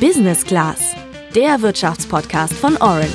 Business Class, der Wirtschaftspodcast von Orange.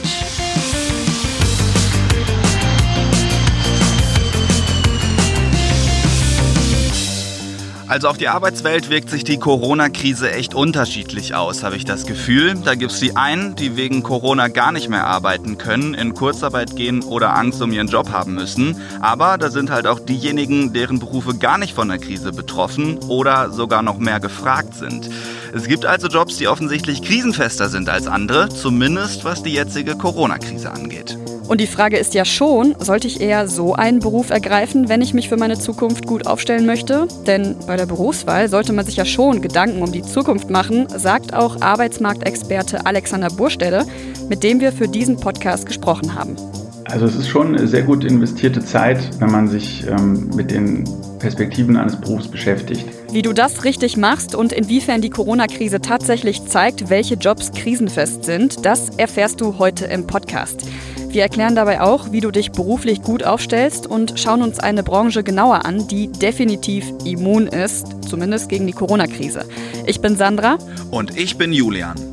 Also auf die Arbeitswelt wirkt sich die Corona-Krise echt unterschiedlich aus, habe ich das Gefühl. Da gibt es die einen, die wegen Corona gar nicht mehr arbeiten können, in Kurzarbeit gehen oder Angst um ihren Job haben müssen. Aber da sind halt auch diejenigen, deren Berufe gar nicht von der Krise betroffen oder sogar noch mehr gefragt sind. Es gibt also Jobs, die offensichtlich krisenfester sind als andere, zumindest was die jetzige Corona-Krise angeht. Und die Frage ist ja schon, sollte ich eher so einen Beruf ergreifen, wenn ich mich für meine Zukunft gut aufstellen möchte? Denn bei der Berufswahl sollte man sich ja schon Gedanken um die Zukunft machen, sagt auch Arbeitsmarktexperte Alexander Burstede, mit dem wir für diesen Podcast gesprochen haben. Also es ist schon eine sehr gut investierte Zeit, wenn man sich ähm, mit den Perspektiven eines Berufs beschäftigt. Wie du das richtig machst und inwiefern die Corona-Krise tatsächlich zeigt, welche Jobs krisenfest sind, das erfährst du heute im Podcast. Wir erklären dabei auch, wie du dich beruflich gut aufstellst und schauen uns eine Branche genauer an, die definitiv immun ist, zumindest gegen die Corona-Krise. Ich bin Sandra. Und ich bin Julian.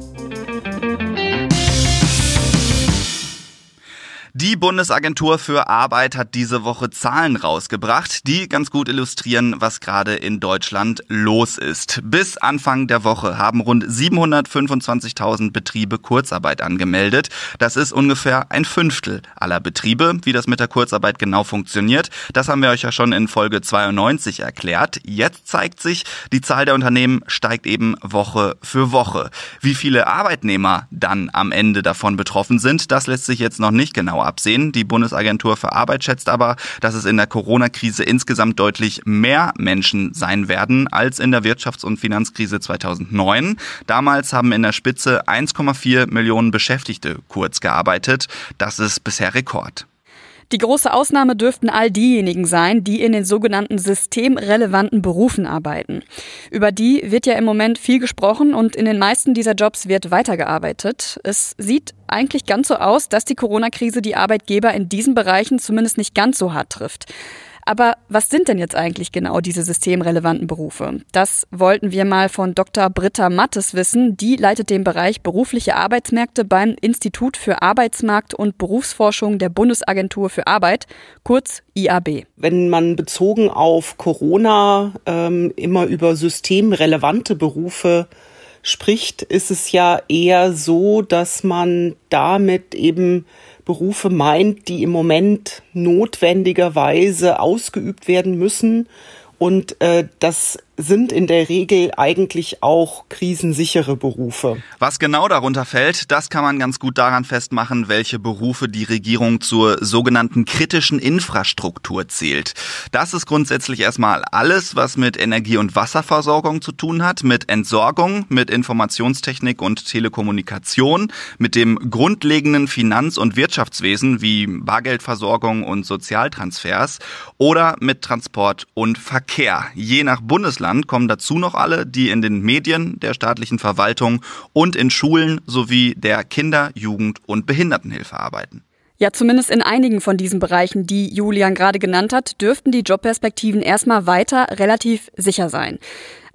Die Bundesagentur für Arbeit hat diese Woche Zahlen rausgebracht, die ganz gut illustrieren, was gerade in Deutschland los ist. Bis Anfang der Woche haben rund 725.000 Betriebe Kurzarbeit angemeldet. Das ist ungefähr ein Fünftel aller Betriebe. Wie das mit der Kurzarbeit genau funktioniert, das haben wir euch ja schon in Folge 92 erklärt. Jetzt zeigt sich, die Zahl der Unternehmen steigt eben Woche für Woche. Wie viele Arbeitnehmer dann am Ende davon betroffen sind, das lässt sich jetzt noch nicht genau absehen. Die Bundesagentur für Arbeit schätzt aber, dass es in der Corona-Krise insgesamt deutlich mehr Menschen sein werden als in der Wirtschafts- und Finanzkrise 2009. Damals haben in der Spitze 1,4 Millionen Beschäftigte kurz gearbeitet. Das ist bisher Rekord. Die große Ausnahme dürften all diejenigen sein, die in den sogenannten systemrelevanten Berufen arbeiten. Über die wird ja im Moment viel gesprochen und in den meisten dieser Jobs wird weitergearbeitet. Es sieht eigentlich ganz so aus, dass die Corona-Krise die Arbeitgeber in diesen Bereichen zumindest nicht ganz so hart trifft. Aber was sind denn jetzt eigentlich genau diese systemrelevanten Berufe? Das wollten wir mal von Dr. Britta Mattes wissen. Die leitet den Bereich berufliche Arbeitsmärkte beim Institut für Arbeitsmarkt und Berufsforschung der Bundesagentur für Arbeit, kurz IAB. Wenn man bezogen auf Corona ähm, immer über systemrelevante Berufe spricht, ist es ja eher so, dass man damit eben Berufe meint, die im Moment notwendigerweise ausgeübt werden müssen. Und äh, das sind in der Regel eigentlich auch krisensichere Berufe. Was genau darunter fällt, das kann man ganz gut daran festmachen, welche Berufe die Regierung zur sogenannten kritischen Infrastruktur zählt. Das ist grundsätzlich erstmal alles, was mit Energie- und Wasserversorgung zu tun hat, mit Entsorgung, mit Informationstechnik und Telekommunikation, mit dem grundlegenden Finanz- und Wirtschaftswesen wie Bargeldversorgung und Sozialtransfers oder mit Transport und Verkehr. Je nach Bundesland Land kommen dazu noch alle, die in den Medien, der staatlichen Verwaltung und in Schulen sowie der Kinder-, Jugend- und Behindertenhilfe arbeiten. Ja, zumindest in einigen von diesen Bereichen, die Julian gerade genannt hat, dürften die Jobperspektiven erstmal weiter relativ sicher sein.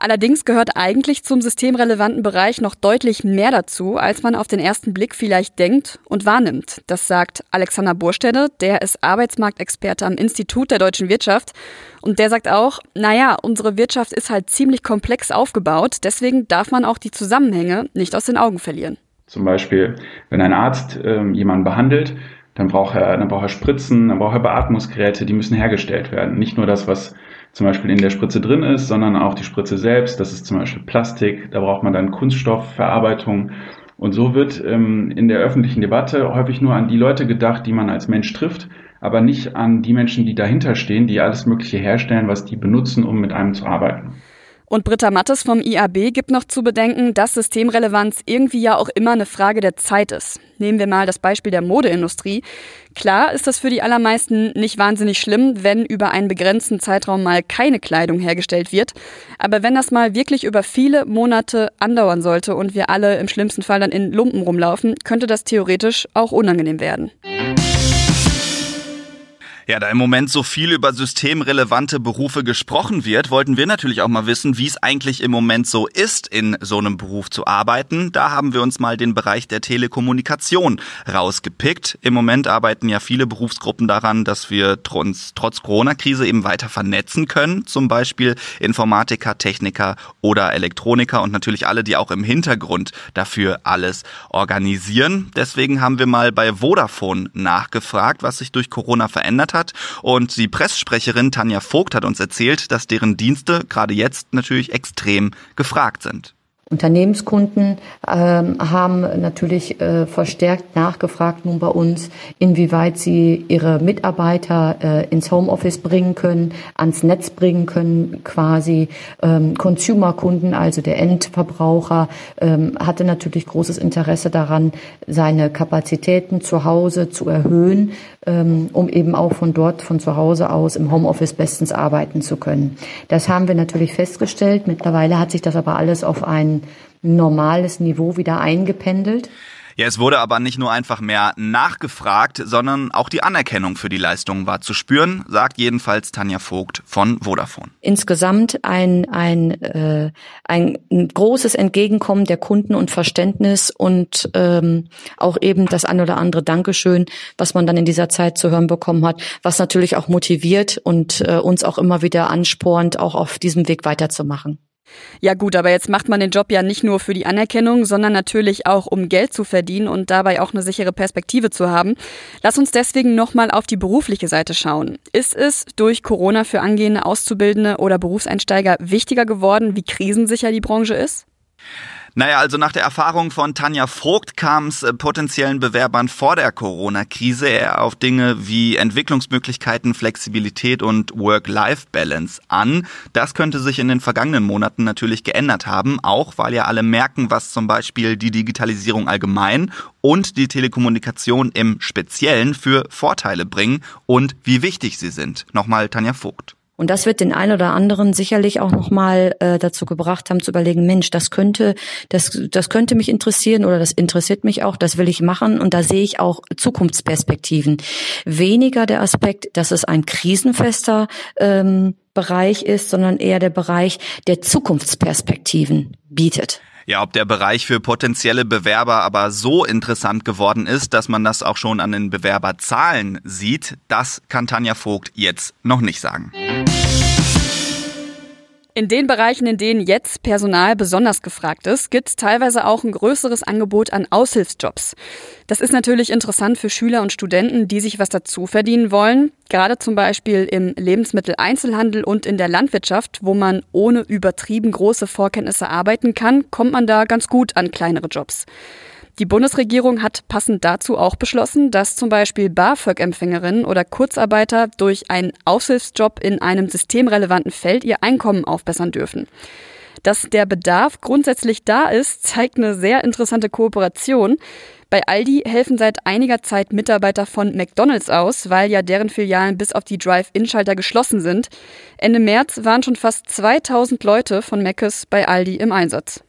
Allerdings gehört eigentlich zum systemrelevanten Bereich noch deutlich mehr dazu, als man auf den ersten Blick vielleicht denkt und wahrnimmt. Das sagt Alexander Burstede, der ist Arbeitsmarktexperte am Institut der deutschen Wirtschaft. Und der sagt auch, naja, unsere Wirtschaft ist halt ziemlich komplex aufgebaut, deswegen darf man auch die Zusammenhänge nicht aus den Augen verlieren. Zum Beispiel, wenn ein Arzt äh, jemanden behandelt, dann braucht er, dann braucht er Spritzen, dann braucht er Beatmungsgeräte, die müssen hergestellt werden. Nicht nur das, was zum Beispiel in der Spritze drin ist, sondern auch die Spritze selbst. Das ist zum Beispiel Plastik, da braucht man dann Kunststoffverarbeitung. Und so wird ähm, in der öffentlichen Debatte häufig nur an die Leute gedacht, die man als Mensch trifft, aber nicht an die Menschen, die dahinter stehen, die alles Mögliche herstellen, was die benutzen, um mit einem zu arbeiten. Und Britta Mattes vom IAB gibt noch zu bedenken, dass Systemrelevanz irgendwie ja auch immer eine Frage der Zeit ist. Nehmen wir mal das Beispiel der Modeindustrie. Klar ist das für die allermeisten nicht wahnsinnig schlimm, wenn über einen begrenzten Zeitraum mal keine Kleidung hergestellt wird. Aber wenn das mal wirklich über viele Monate andauern sollte und wir alle im schlimmsten Fall dann in Lumpen rumlaufen, könnte das theoretisch auch unangenehm werden. Ja, da im Moment so viel über systemrelevante Berufe gesprochen wird, wollten wir natürlich auch mal wissen, wie es eigentlich im Moment so ist, in so einem Beruf zu arbeiten. Da haben wir uns mal den Bereich der Telekommunikation rausgepickt. Im Moment arbeiten ja viele Berufsgruppen daran, dass wir trotz, trotz Corona-Krise eben weiter vernetzen können. Zum Beispiel Informatiker, Techniker oder Elektroniker und natürlich alle, die auch im Hintergrund dafür alles organisieren. Deswegen haben wir mal bei Vodafone nachgefragt, was sich durch Corona verändert hat. Und die Presssprecherin Tanja Vogt hat uns erzählt, dass deren Dienste gerade jetzt natürlich extrem gefragt sind. Unternehmenskunden ähm, haben natürlich äh, verstärkt nachgefragt nun bei uns, inwieweit sie ihre Mitarbeiter äh, ins Homeoffice bringen können, ans Netz bringen können, quasi. Ähm, Consumer-Kunden, also der Endverbraucher, ähm, hatte natürlich großes Interesse daran, seine Kapazitäten zu Hause zu erhöhen, ähm, um eben auch von dort, von zu Hause aus im Homeoffice bestens arbeiten zu können. Das haben wir natürlich festgestellt. Mittlerweile hat sich das aber alles auf ein normales Niveau wieder eingependelt. Ja, es wurde aber nicht nur einfach mehr nachgefragt, sondern auch die Anerkennung für die Leistungen war zu spüren, sagt jedenfalls Tanja Vogt von Vodafone. Insgesamt ein, ein, äh, ein großes Entgegenkommen der Kunden und Verständnis und ähm, auch eben das ein oder andere Dankeschön, was man dann in dieser Zeit zu hören bekommen hat, was natürlich auch motiviert und äh, uns auch immer wieder anspornt, auch auf diesem Weg weiterzumachen. Ja gut, aber jetzt macht man den Job ja nicht nur für die Anerkennung, sondern natürlich auch, um Geld zu verdienen und dabei auch eine sichere Perspektive zu haben. Lass uns deswegen nochmal auf die berufliche Seite schauen. Ist es durch Corona für angehende Auszubildende oder Berufseinsteiger wichtiger geworden, wie krisensicher die Branche ist? Naja, also nach der Erfahrung von Tanja Vogt kam es äh, potenziellen Bewerbern vor der Corona-Krise eher auf Dinge wie Entwicklungsmöglichkeiten, Flexibilität und Work-Life-Balance an. Das könnte sich in den vergangenen Monaten natürlich geändert haben, auch weil ja alle merken, was zum Beispiel die Digitalisierung allgemein und die Telekommunikation im Speziellen für Vorteile bringen und wie wichtig sie sind. Nochmal Tanja Vogt. Und das wird den einen oder anderen sicherlich auch nochmal äh, dazu gebracht haben zu überlegen, Mensch, das könnte, das, das könnte mich interessieren oder das interessiert mich auch, das will ich machen und da sehe ich auch Zukunftsperspektiven. Weniger der Aspekt, dass es ein krisenfester ähm, Bereich ist, sondern eher der Bereich, der Zukunftsperspektiven bietet. Ja, ob der Bereich für potenzielle Bewerber aber so interessant geworden ist, dass man das auch schon an den Bewerberzahlen sieht, das kann Tanja Vogt jetzt noch nicht sagen. In den Bereichen, in denen jetzt Personal besonders gefragt ist, gibt es teilweise auch ein größeres Angebot an Aushilfsjobs. Das ist natürlich interessant für Schüler und Studenten, die sich was dazu verdienen wollen. Gerade zum Beispiel im Lebensmitteleinzelhandel und in der Landwirtschaft, wo man ohne übertrieben große Vorkenntnisse arbeiten kann, kommt man da ganz gut an kleinere Jobs. Die Bundesregierung hat passend dazu auch beschlossen, dass zum Beispiel BAföG-Empfängerinnen oder Kurzarbeiter durch einen Aushilfsjob in einem systemrelevanten Feld ihr Einkommen aufbessern dürfen. Dass der Bedarf grundsätzlich da ist, zeigt eine sehr interessante Kooperation. Bei Aldi helfen seit einiger Zeit Mitarbeiter von McDonald's aus, weil ja deren Filialen bis auf die Drive-In-Schalter geschlossen sind. Ende März waren schon fast 2000 Leute von Mc's bei Aldi im Einsatz.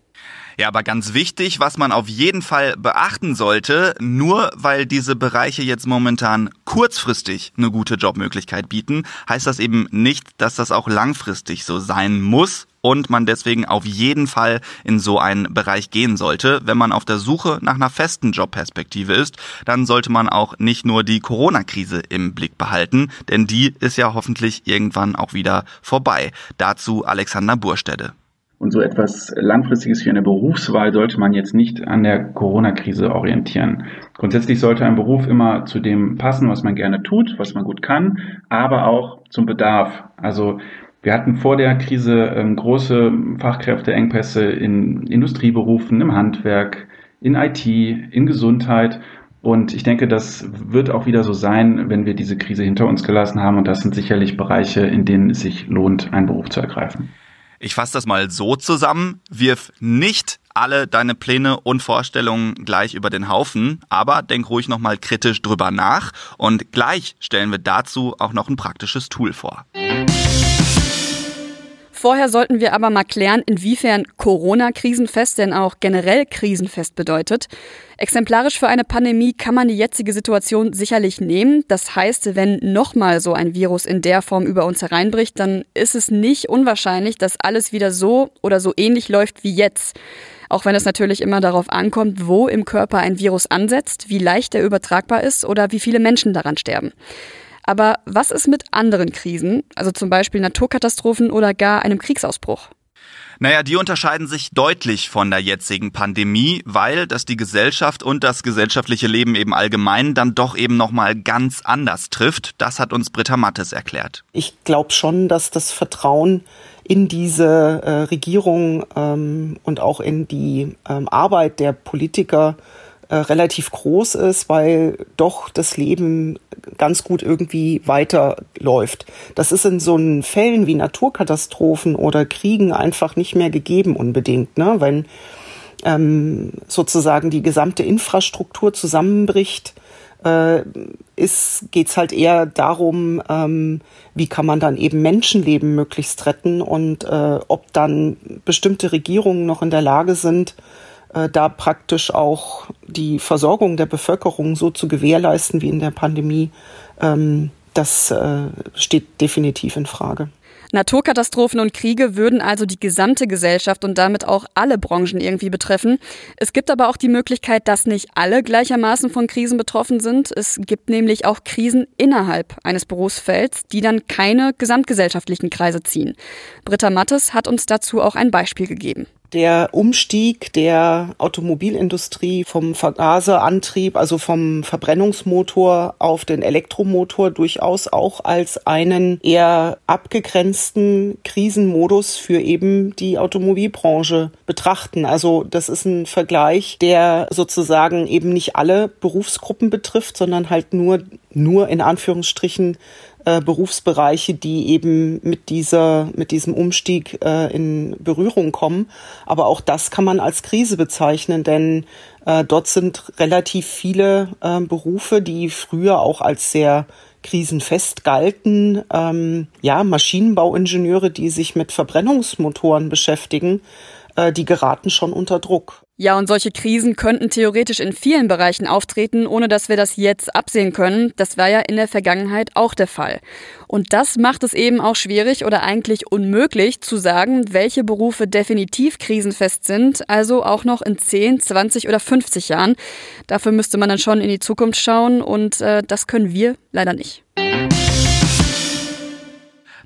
Ja, aber ganz wichtig, was man auf jeden Fall beachten sollte, nur weil diese Bereiche jetzt momentan kurzfristig eine gute Jobmöglichkeit bieten, heißt das eben nicht, dass das auch langfristig so sein muss und man deswegen auf jeden Fall in so einen Bereich gehen sollte. Wenn man auf der Suche nach einer festen Jobperspektive ist, dann sollte man auch nicht nur die Corona-Krise im Blick behalten, denn die ist ja hoffentlich irgendwann auch wieder vorbei. Dazu Alexander Burstede. Und so etwas Langfristiges wie eine Berufswahl sollte man jetzt nicht an der Corona-Krise orientieren. Grundsätzlich sollte ein Beruf immer zu dem passen, was man gerne tut, was man gut kann, aber auch zum Bedarf. Also wir hatten vor der Krise ähm, große Fachkräfteengpässe in Industrieberufen, im Handwerk, in IT, in Gesundheit. Und ich denke, das wird auch wieder so sein, wenn wir diese Krise hinter uns gelassen haben. Und das sind sicherlich Bereiche, in denen es sich lohnt, einen Beruf zu ergreifen. Ich fasse das mal so zusammen. Wirf nicht alle deine Pläne und Vorstellungen gleich über den Haufen, aber denk ruhig nochmal kritisch drüber nach und gleich stellen wir dazu auch noch ein praktisches Tool vor. Vorher sollten wir aber mal klären, inwiefern Corona-Krisenfest denn auch generell Krisenfest bedeutet. Exemplarisch für eine Pandemie kann man die jetzige Situation sicherlich nehmen. Das heißt, wenn nochmal so ein Virus in der Form über uns hereinbricht, dann ist es nicht unwahrscheinlich, dass alles wieder so oder so ähnlich läuft wie jetzt. Auch wenn es natürlich immer darauf ankommt, wo im Körper ein Virus ansetzt, wie leicht er übertragbar ist oder wie viele Menschen daran sterben. Aber was ist mit anderen Krisen, also zum Beispiel Naturkatastrophen oder gar einem Kriegsausbruch? Naja, die unterscheiden sich deutlich von der jetzigen Pandemie, weil das die Gesellschaft und das gesellschaftliche Leben eben allgemein dann doch eben nochmal ganz anders trifft. Das hat uns Britta Mattes erklärt. Ich glaube schon, dass das Vertrauen in diese äh, Regierung ähm, und auch in die ähm, Arbeit der Politiker äh, relativ groß ist, weil doch das Leben ganz gut irgendwie weiterläuft. Das ist in so einen Fällen wie Naturkatastrophen oder Kriegen einfach nicht mehr gegeben unbedingt, ne? Wenn ähm, sozusagen die gesamte Infrastruktur zusammenbricht, äh, ist, geht's halt eher darum, ähm, wie kann man dann eben Menschenleben möglichst retten und äh, ob dann bestimmte Regierungen noch in der Lage sind, da praktisch auch die Versorgung der Bevölkerung so zu gewährleisten wie in der Pandemie, ähm, das äh, steht definitiv in Frage. Naturkatastrophen und Kriege würden also die gesamte Gesellschaft und damit auch alle Branchen irgendwie betreffen. Es gibt aber auch die Möglichkeit, dass nicht alle gleichermaßen von Krisen betroffen sind. Es gibt nämlich auch Krisen innerhalb eines Berufsfelds, die dann keine gesamtgesellschaftlichen Kreise ziehen. Britta Mattes hat uns dazu auch ein Beispiel gegeben der Umstieg der Automobilindustrie vom Vergaserantrieb, also vom Verbrennungsmotor auf den Elektromotor durchaus auch als einen eher abgegrenzten Krisenmodus für eben die Automobilbranche betrachten. Also das ist ein Vergleich, der sozusagen eben nicht alle Berufsgruppen betrifft, sondern halt nur, nur in Anführungsstrichen äh, Berufsbereiche, die eben mit dieser, mit diesem Umstieg äh, in Berührung kommen. Aber auch das kann man als Krise bezeichnen, denn äh, dort sind relativ viele äh, Berufe, die früher auch als sehr krisenfest galten. Ähm, ja, Maschinenbauingenieure, die sich mit Verbrennungsmotoren beschäftigen, äh, die geraten schon unter Druck. Ja, und solche Krisen könnten theoretisch in vielen Bereichen auftreten, ohne dass wir das jetzt absehen können. Das war ja in der Vergangenheit auch der Fall. Und das macht es eben auch schwierig oder eigentlich unmöglich zu sagen, welche Berufe definitiv krisenfest sind, also auch noch in 10, 20 oder 50 Jahren. Dafür müsste man dann schon in die Zukunft schauen und äh, das können wir leider nicht.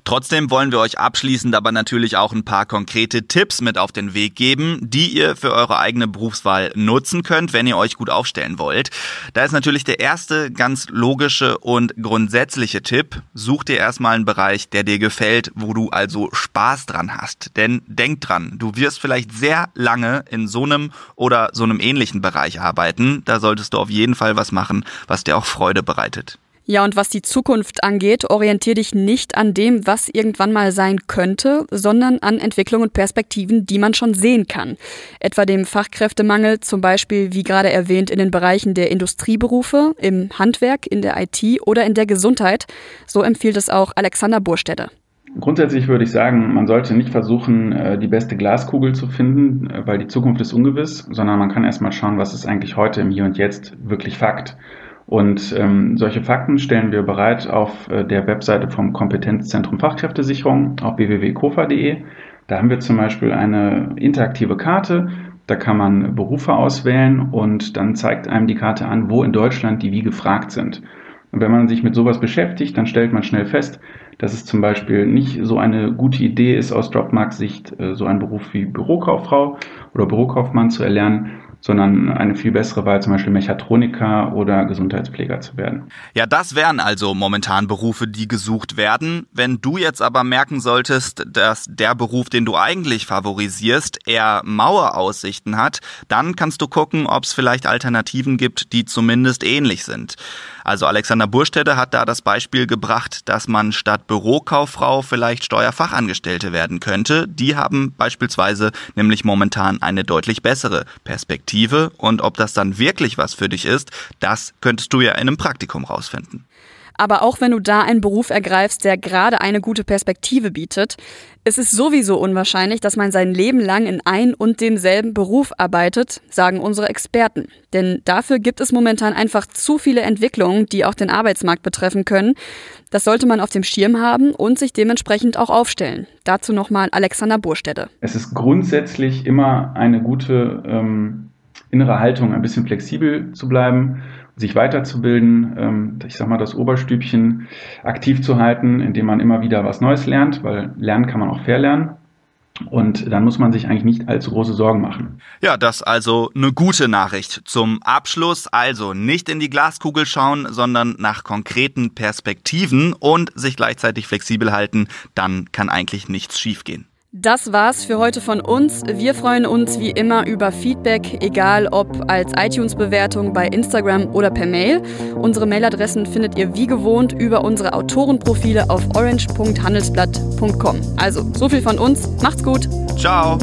Trotzdem wollen wir euch abschließend aber natürlich auch ein paar konkrete Tipps mit auf den Weg geben, die ihr für eure eigene Berufswahl nutzen könnt, wenn ihr euch gut aufstellen wollt. Da ist natürlich der erste ganz logische und grundsätzliche Tipp. Such dir erstmal einen Bereich, der dir gefällt, wo du also Spaß dran hast. Denn denk dran, du wirst vielleicht sehr lange in so einem oder so einem ähnlichen Bereich arbeiten. Da solltest du auf jeden Fall was machen, was dir auch Freude bereitet. Ja, und was die Zukunft angeht, orientier dich nicht an dem, was irgendwann mal sein könnte, sondern an Entwicklung und Perspektiven, die man schon sehen kann. Etwa dem Fachkräftemangel, zum Beispiel, wie gerade erwähnt, in den Bereichen der Industrieberufe, im Handwerk, in der IT oder in der Gesundheit. So empfiehlt es auch Alexander Burstädter. Grundsätzlich würde ich sagen, man sollte nicht versuchen, äh, die beste Glaskugel zu finden, äh, weil die Zukunft ist ungewiss, sondern man kann erstmal schauen, was ist eigentlich heute im Hier und Jetzt wirklich Fakt. Und ähm, solche Fakten stellen wir bereit auf äh, der Webseite vom Kompetenzzentrum Fachkräftesicherung auf www.kofa.de. Da haben wir zum Beispiel eine interaktive Karte. Da kann man Berufe auswählen und dann zeigt einem die Karte an, wo in Deutschland die wie gefragt sind. Und wenn man sich mit sowas beschäftigt, dann stellt man schnell fest, dass es zum Beispiel nicht so eine gute Idee ist, aus Dropmarks Sicht äh, so einen Beruf wie Bürokauffrau oder Bürokaufmann zu erlernen, sondern eine viel bessere Wahl, zum Beispiel Mechatroniker oder Gesundheitspfleger zu werden. Ja, das wären also momentan Berufe, die gesucht werden. Wenn du jetzt aber merken solltest, dass der Beruf, den du eigentlich favorisierst, eher Maueraussichten hat, dann kannst du gucken, ob es vielleicht Alternativen gibt, die zumindest ähnlich sind. Also Alexander Burstädter hat da das Beispiel gebracht, dass man statt Bürokauffrau vielleicht Steuerfachangestellte werden könnte. Die haben beispielsweise nämlich momentan eine deutlich bessere Perspektive und ob das dann wirklich was für dich ist, das könntest du ja in einem Praktikum rausfinden. Aber auch wenn du da einen Beruf ergreifst, der gerade eine gute Perspektive bietet, es ist sowieso unwahrscheinlich, dass man sein Leben lang in ein und demselben Beruf arbeitet, sagen unsere Experten. Denn dafür gibt es momentan einfach zu viele Entwicklungen, die auch den Arbeitsmarkt betreffen können. Das sollte man auf dem Schirm haben und sich dementsprechend auch aufstellen. Dazu nochmal Alexander Burstede. Es ist grundsätzlich immer eine gute ähm, innere Haltung, ein bisschen flexibel zu bleiben sich weiterzubilden, ähm, ich sag mal, das Oberstübchen aktiv zu halten, indem man immer wieder was Neues lernt, weil lernen kann man auch verlernen. Und dann muss man sich eigentlich nicht allzu große Sorgen machen. Ja, das also eine gute Nachricht. Zum Abschluss also nicht in die Glaskugel schauen, sondern nach konkreten Perspektiven und sich gleichzeitig flexibel halten. Dann kann eigentlich nichts schiefgehen. Das war's für heute von uns. Wir freuen uns wie immer über Feedback, egal ob als iTunes-Bewertung bei Instagram oder per Mail. Unsere Mailadressen findet ihr wie gewohnt über unsere Autorenprofile auf orange.handelsblatt.com. Also, so viel von uns. Macht's gut. Ciao.